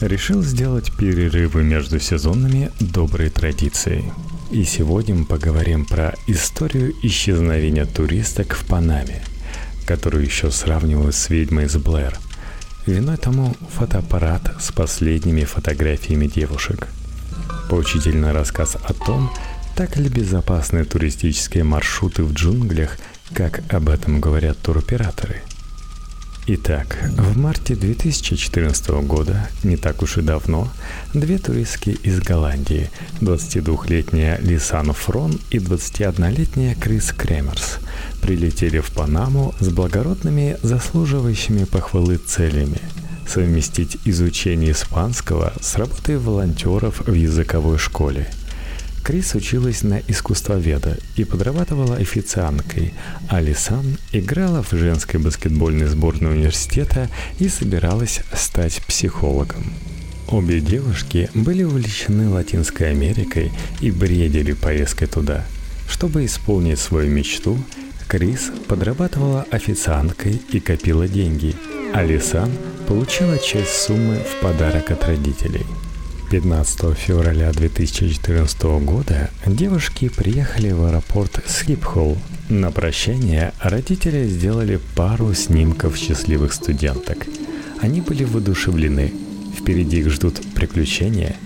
решил сделать перерывы между сезонами доброй традицией. И сегодня мы поговорим про историю исчезновения туристок в Панаме, которую еще сравнивают с ведьмой из Блэр. Виной тому фотоаппарат с последними фотографиями девушек. Поучительный рассказ о том, так ли безопасны туристические маршруты в джунглях, как об этом говорят туроператоры – Итак, в марте 2014 года, не так уж и давно, две туристки из Голландии, 22-летняя Лисан Фрон и 21-летняя Крис Кремерс, прилетели в Панаму с благородными, заслуживающими похвалы целями – совместить изучение испанского с работой волонтеров в языковой школе – Крис училась на искусствоведа и подрабатывала официанткой, а Лисан играла в женской баскетбольной сборной университета и собиралась стать психологом. Обе девушки были увлечены Латинской Америкой и бредили поездкой туда. Чтобы исполнить свою мечту, Крис подрабатывала официанткой и копила деньги, а Лисан получила часть суммы в подарок от родителей – 15 февраля 2014 года девушки приехали в аэропорт Скипхолл. На прощание родители сделали пару снимков счастливых студенток. Они были воодушевлены. Впереди их ждут приключения.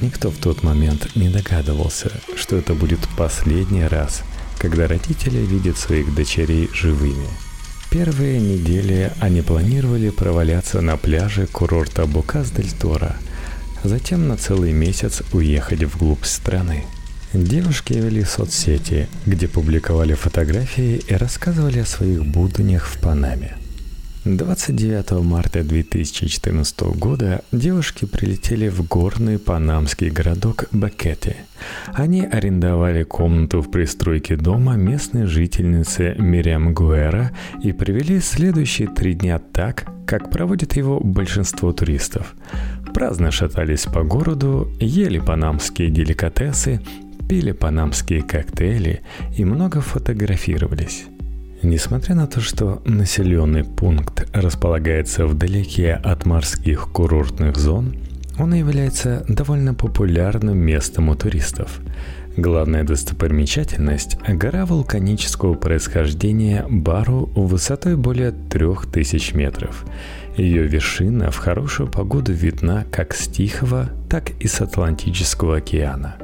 Никто в тот момент не догадывался, что это будет последний раз, когда родители видят своих дочерей живыми. Первые недели они планировали проваляться на пляже курорта Букас-дель-Торо – затем на целый месяц уехать вглубь страны. Девушки вели соцсети, где публиковали фотографии и рассказывали о своих буднях в Панаме. 29 марта 2014 года девушки прилетели в горный панамский городок Бакети. Они арендовали комнату в пристройке дома местной жительницы Мириам Гуэра и провели следующие три дня так, как проводит его большинство туристов. Праздно шатались по городу, ели панамские деликатесы, пили панамские коктейли и много фотографировались. Несмотря на то, что населенный пункт располагается вдалеке от морских курортных зон, он является довольно популярным местом у туристов. Главная достопримечательность – гора вулканического происхождения Бару высотой более 3000 метров – ее вершина в хорошую погоду видна как с Тихого, так и с Атлантического океана.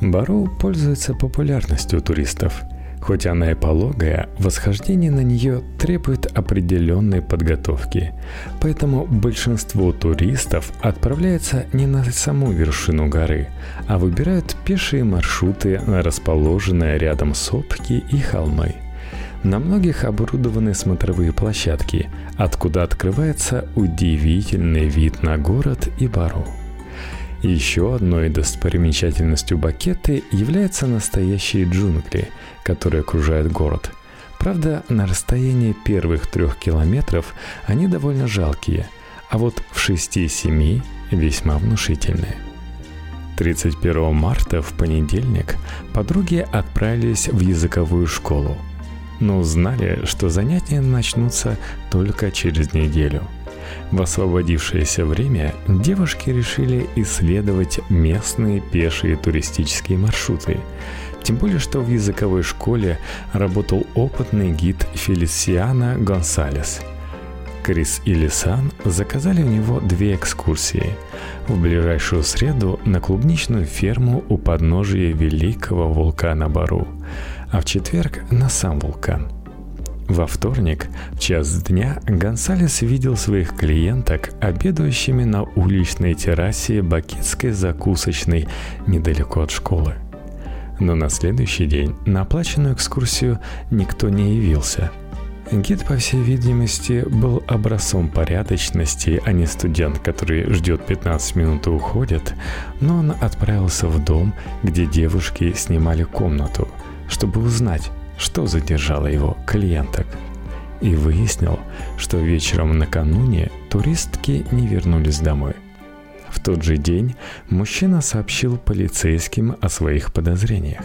Бару пользуется популярностью туристов. Хоть она и пологая, восхождение на нее требует определенной подготовки. Поэтому большинство туристов отправляется не на саму вершину горы, а выбирают пешие маршруты на расположенные рядом сопки и холмы – на многих оборудованы смотровые площадки, откуда открывается удивительный вид на город и бару. Еще одной достопримечательностью Бакеты являются настоящие джунгли, которые окружают город. Правда, на расстоянии первых трех километров они довольно жалкие, а вот в 6-7 весьма внушительные. 31 марта в понедельник подруги отправились в языковую школу – но узнали, что занятия начнутся только через неделю. В освободившееся время девушки решили исследовать местные пешие туристические маршруты. Тем более, что в языковой школе работал опытный гид Фелисиана Гонсалес. Крис и Лисан заказали у него две экскурсии. В ближайшую среду на клубничную ферму у подножия великого вулкана Бару – а в четверг на сам вулкан. Во вторник, в час дня, Гонсалес видел своих клиенток, обедающими на уличной террасе бакетской закусочной недалеко от школы. Но на следующий день на оплаченную экскурсию никто не явился. Гид, по всей видимости, был образцом порядочности, а не студент, который ждет 15 минут и уходит, но он отправился в дом, где девушки снимали комнату – чтобы узнать, что задержало его клиенток. И выяснил, что вечером накануне туристки не вернулись домой. В тот же день мужчина сообщил полицейским о своих подозрениях.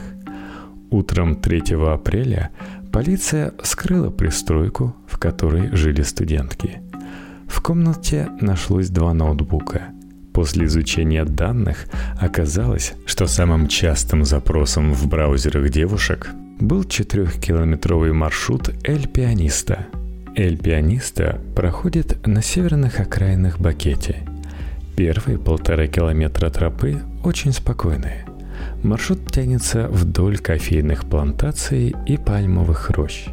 Утром 3 апреля полиция вскрыла пристройку, в которой жили студентки. В комнате нашлось два ноутбука, После изучения данных оказалось, что самым частым запросом в браузерах девушек был четырехкилометровый маршрут «Эль Пианиста». «Эль Пианиста» проходит на северных окраинах Бакете. Первые полтора километра тропы очень спокойные. Маршрут тянется вдоль кофейных плантаций и пальмовых рощ.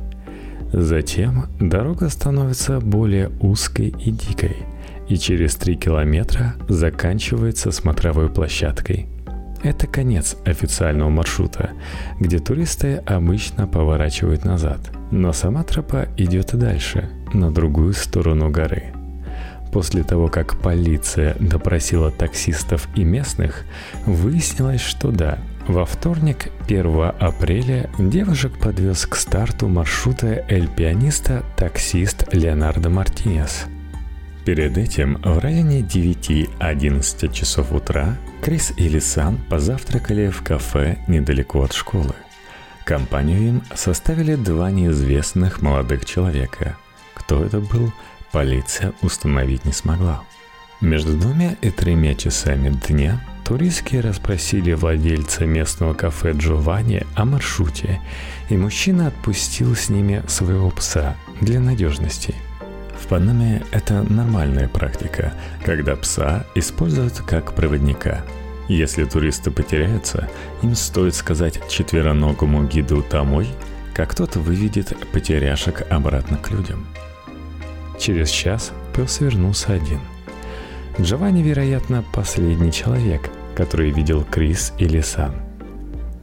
Затем дорога становится более узкой и дикой – и через 3 километра заканчивается смотровой площадкой. Это конец официального маршрута, где туристы обычно поворачивают назад. Но сама тропа идет и дальше, на другую сторону горы. После того, как полиция допросила таксистов и местных, выяснилось, что да, во вторник, 1 апреля, девушек подвез к старту маршрута «Эль Пианиста» таксист Леонардо Мартинес – Перед этим в районе 9-11 часов утра Крис и Лисан позавтракали в кафе недалеко от школы. Компанию им составили два неизвестных молодых человека. Кто это был, полиция установить не смогла. Между двумя и тремя часами дня туристки расспросили владельца местного кафе Джованни о маршруте, и мужчина отпустил с ними своего пса для надежности – в Панаме это нормальная практика, когда пса используют как проводника. Если туристы потеряются, им стоит сказать четвероногому гиду «домой», как тот выведет потеряшек обратно к людям. Через час пес вернулся один. Джованни, вероятно, последний человек, который видел Крис или Сан –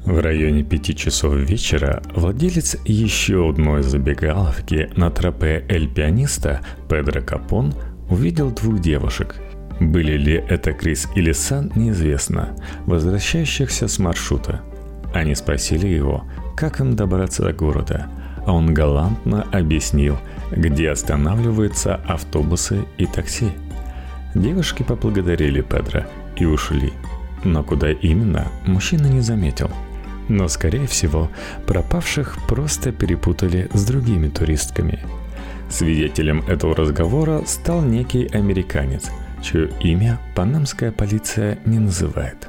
в районе пяти часов вечера владелец еще одной забегаловки на тропе Эль Пианиста Педро Капон увидел двух девушек. Были ли это Крис или Сан, неизвестно, возвращающихся с маршрута. Они спросили его, как им добраться до города, а он галантно объяснил, где останавливаются автобусы и такси. Девушки поблагодарили Педро и ушли. Но куда именно, мужчина не заметил – но, скорее всего, пропавших просто перепутали с другими туристками. Свидетелем этого разговора стал некий американец, чье имя панамская полиция не называет.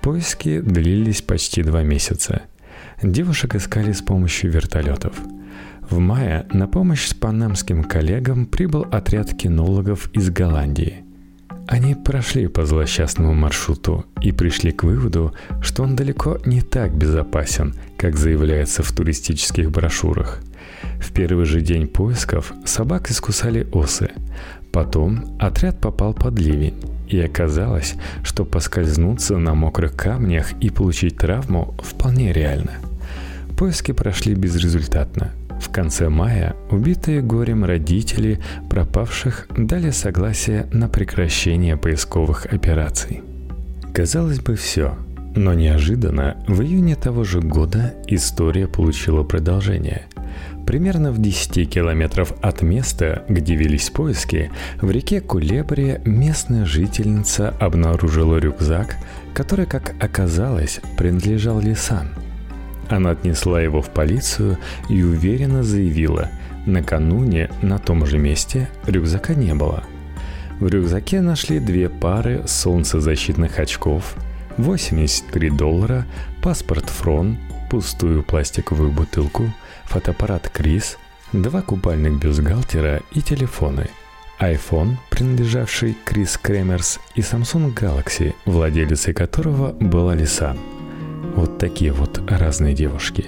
Поиски длились почти два месяца. Девушек искали с помощью вертолетов. В мае на помощь с панамским коллегам прибыл отряд кинологов из Голландии – они прошли по злосчастному маршруту и пришли к выводу, что он далеко не так безопасен, как заявляется в туристических брошюрах. В первый же день поисков собак искусали осы. Потом отряд попал под ливень, и оказалось, что поскользнуться на мокрых камнях и получить травму вполне реально. Поиски прошли безрезультатно – в конце мая убитые горем родители пропавших дали согласие на прекращение поисковых операций. Казалось бы, все. Но неожиданно в июне того же года история получила продолжение. Примерно в 10 километров от места, где велись поиски, в реке Кулебре местная жительница обнаружила рюкзак, который, как оказалось, принадлежал Лисан – она отнесла его в полицию и уверенно заявила, накануне на том же месте рюкзака не было. В рюкзаке нашли две пары солнцезащитных очков, 83 доллара, паспорт Фрон, пустую пластиковую бутылку, фотоаппарат Крис, два купальных бюстгальтера и телефоны – iPhone, принадлежавший Крис Кремерс, и Samsung Galaxy, владелицей которого была Лисан – вот такие вот разные девушки.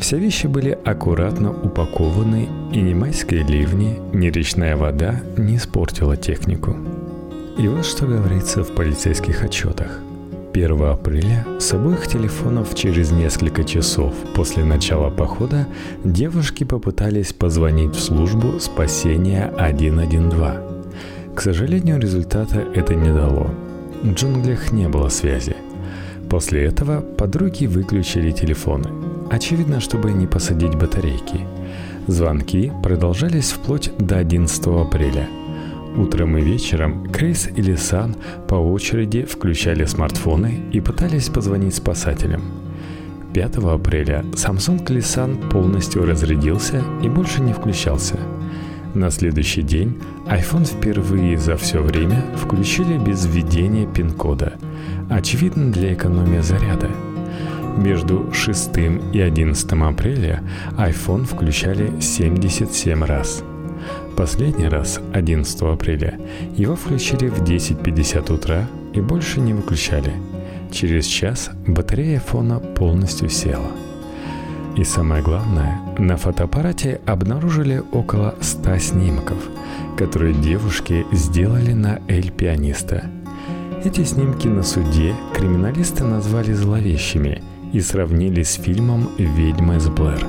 Все вещи были аккуратно упакованы, и ни майские ливни, ни речная вода не испортила технику. И вот что говорится в полицейских отчетах. 1 апреля с обоих телефонов через несколько часов после начала похода девушки попытались позвонить в службу спасения 112. К сожалению, результата это не дало. В джунглях не было связи – После этого подруги выключили телефоны. Очевидно, чтобы не посадить батарейки. Звонки продолжались вплоть до 11 апреля. Утром и вечером Крейс и Лисан по очереди включали смартфоны и пытались позвонить спасателям. 5 апреля Samsung Lisan полностью разрядился и больше не включался. На следующий день iPhone впервые за все время включили без введения пин-кода, очевидно для экономии заряда. Между 6 и 11 апреля iPhone включали 77 раз. Последний раз, 11 апреля, его включили в 10.50 утра и больше не выключали. Через час батарея фона полностью села – и самое главное, на фотоаппарате обнаружили около 100 снимков, которые девушки сделали на Эль Пианиста. Эти снимки на суде криминалисты назвали зловещими и сравнили с фильмом «Ведьма из Блэр».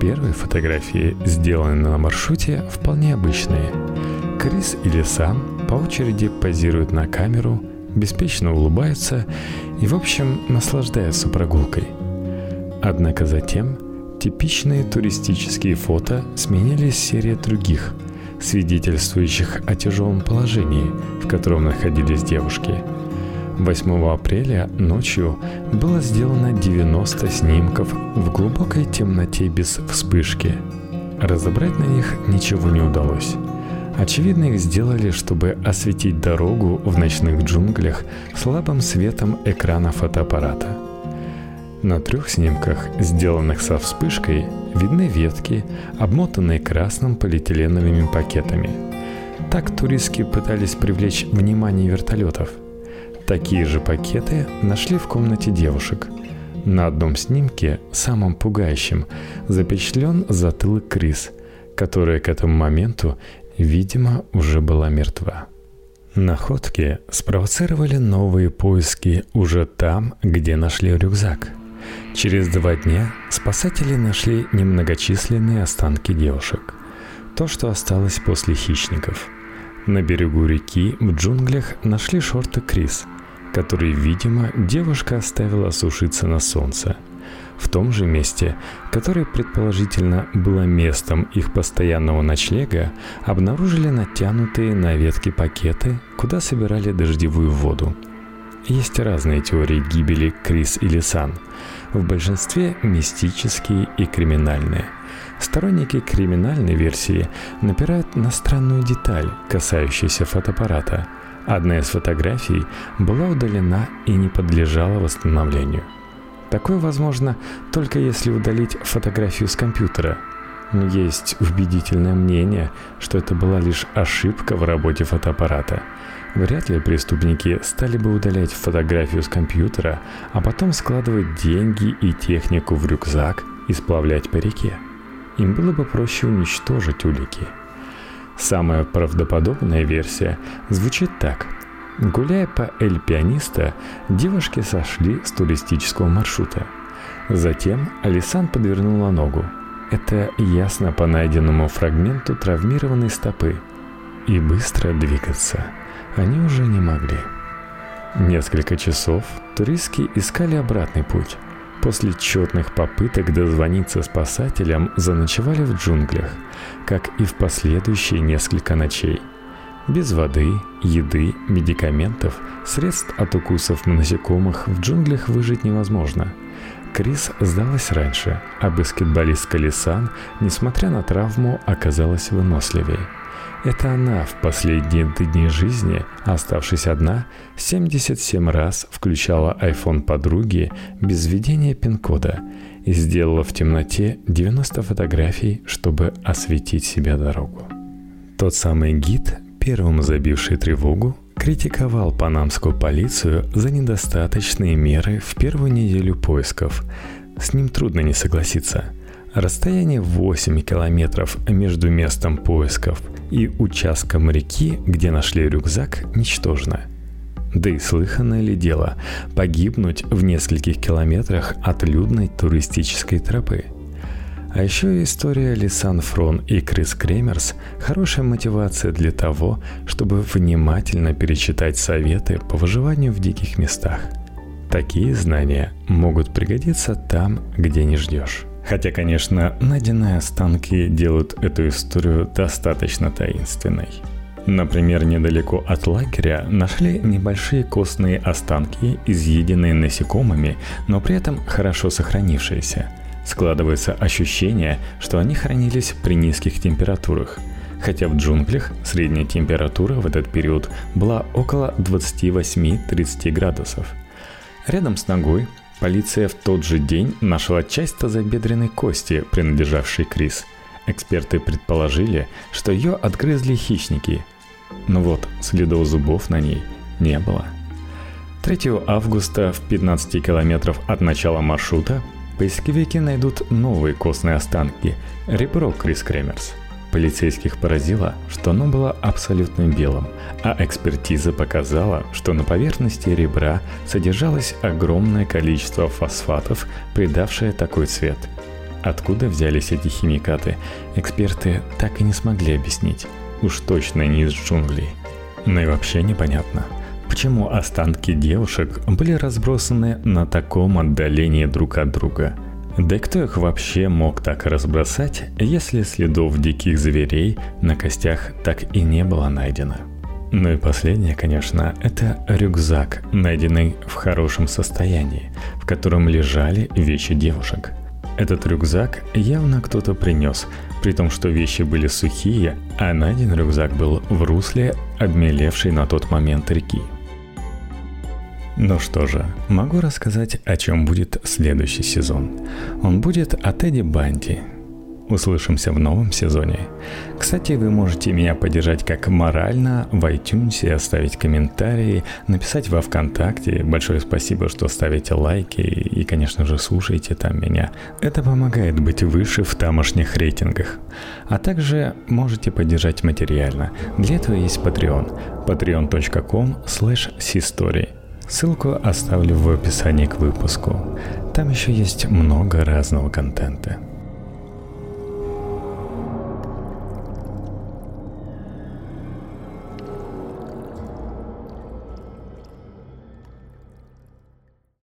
Первые фотографии, сделанные на маршруте, вполне обычные. Крис или Сам по очереди позируют на камеру, беспечно улыбаются и, в общем, наслаждаются прогулкой – Однако затем типичные туристические фото сменились серией других, свидетельствующих о тяжелом положении, в котором находились девушки. 8 апреля ночью было сделано 90 снимков в глубокой темноте без вспышки. Разобрать на них ничего не удалось. Очевидно, их сделали, чтобы осветить дорогу в ночных джунглях слабым светом экрана фотоаппарата – на трех снимках, сделанных со вспышкой, видны ветки, обмотанные красным полиэтиленовыми пакетами. Так туристки пытались привлечь внимание вертолетов. Такие же пакеты нашли в комнате девушек. На одном снимке, самым пугающим, запечатлен затылок Крис, которая к этому моменту, видимо, уже была мертва. Находки спровоцировали новые поиски уже там, где нашли рюкзак – Через два дня спасатели нашли немногочисленные останки девушек. То, что осталось после хищников. На берегу реки в джунглях нашли шорты Крис, которые, видимо, девушка оставила сушиться на солнце. В том же месте, которое предположительно было местом их постоянного ночлега, обнаружили натянутые на ветки пакеты, куда собирали дождевую воду. Есть разные теории гибели Крис или Сан – в большинстве мистические и криминальные. Сторонники криминальной версии напирают на странную деталь, касающуюся фотоаппарата. Одна из фотографий была удалена и не подлежала восстановлению. Такое возможно только если удалить фотографию с компьютера. Но есть убедительное мнение, что это была лишь ошибка в работе фотоаппарата – Вряд ли преступники стали бы удалять фотографию с компьютера, а потом складывать деньги и технику в рюкзак и сплавлять по реке. Им было бы проще уничтожить улики. Самая правдоподобная версия звучит так. Гуляя по Эль Пианиста, девушки сошли с туристического маршрута. Затем Алисан подвернула ногу. Это ясно по найденному фрагменту травмированной стопы. И быстро двигаться – они уже не могли. Несколько часов туристки искали обратный путь. После тщетных попыток дозвониться спасателям заночевали в джунглях, как и в последующие несколько ночей. Без воды, еды, медикаментов, средств от укусов насекомых в джунглях выжить невозможно. Крис сдалась раньше, а баскетболистка Лисан, несмотря на травму, оказалась выносливее – это она в последние дни жизни, оставшись одна, 77 раз включала iPhone подруги без введения пин-кода и сделала в темноте 90 фотографий, чтобы осветить себе дорогу. Тот самый гид, первым забивший тревогу, критиковал панамскую полицию за недостаточные меры в первую неделю поисков. С ним трудно не согласиться. Расстояние 8 километров между местом поисков – и участком реки, где нашли рюкзак, ничтожно. Да и слыханное ли дело погибнуть в нескольких километрах от людной туристической тропы? А еще история Лисан Фрон и Крис Кремерс – хорошая мотивация для того, чтобы внимательно перечитать советы по выживанию в диких местах. Такие знания могут пригодиться там, где не ждешь. Хотя, конечно, найденные останки делают эту историю достаточно таинственной. Например, недалеко от лагеря нашли небольшие костные останки, изъеденные насекомыми, но при этом хорошо сохранившиеся. Складывается ощущение, что они хранились при низких температурах – хотя в джунглях средняя температура в этот период была около 28-30 градусов. Рядом с ногой полиция в тот же день нашла часть тазобедренной кости, принадлежавшей Крис. Эксперты предположили, что ее отгрызли хищники. Но вот следов зубов на ней не было. 3 августа в 15 километров от начала маршрута поисковики найдут новые костные останки – ребро Крис Кремерс. Полицейских поразило, что оно было абсолютно белым, а экспертиза показала, что на поверхности ребра содержалось огромное количество фосфатов, придавшее такой цвет. Откуда взялись эти химикаты, эксперты так и не смогли объяснить. Уж точно не из джунглей. Ну и вообще непонятно, почему останки девушек были разбросаны на таком отдалении друг от друга – да кто их вообще мог так разбросать, если следов диких зверей на костях так и не было найдено? Ну и последнее, конечно, это рюкзак, найденный в хорошем состоянии, в котором лежали вещи девушек. Этот рюкзак явно кто-то принес, при том, что вещи были сухие, а найден рюкзак был в русле обмелевшей на тот момент реки. Ну что же, могу рассказать, о чем будет следующий сезон. Он будет о Тедди Банди. Услышимся в новом сезоне. Кстати, вы можете меня поддержать как морально в iTunes, оставить комментарии, написать во ВКонтакте. Большое спасибо, что ставите лайки и, конечно же, слушаете там меня. Это помогает быть выше в тамошних рейтингах. А также можете поддержать материально. Для этого есть Patreon. patreon.com slash Ссылку оставлю в описании к выпуску. Там еще есть много разного контента.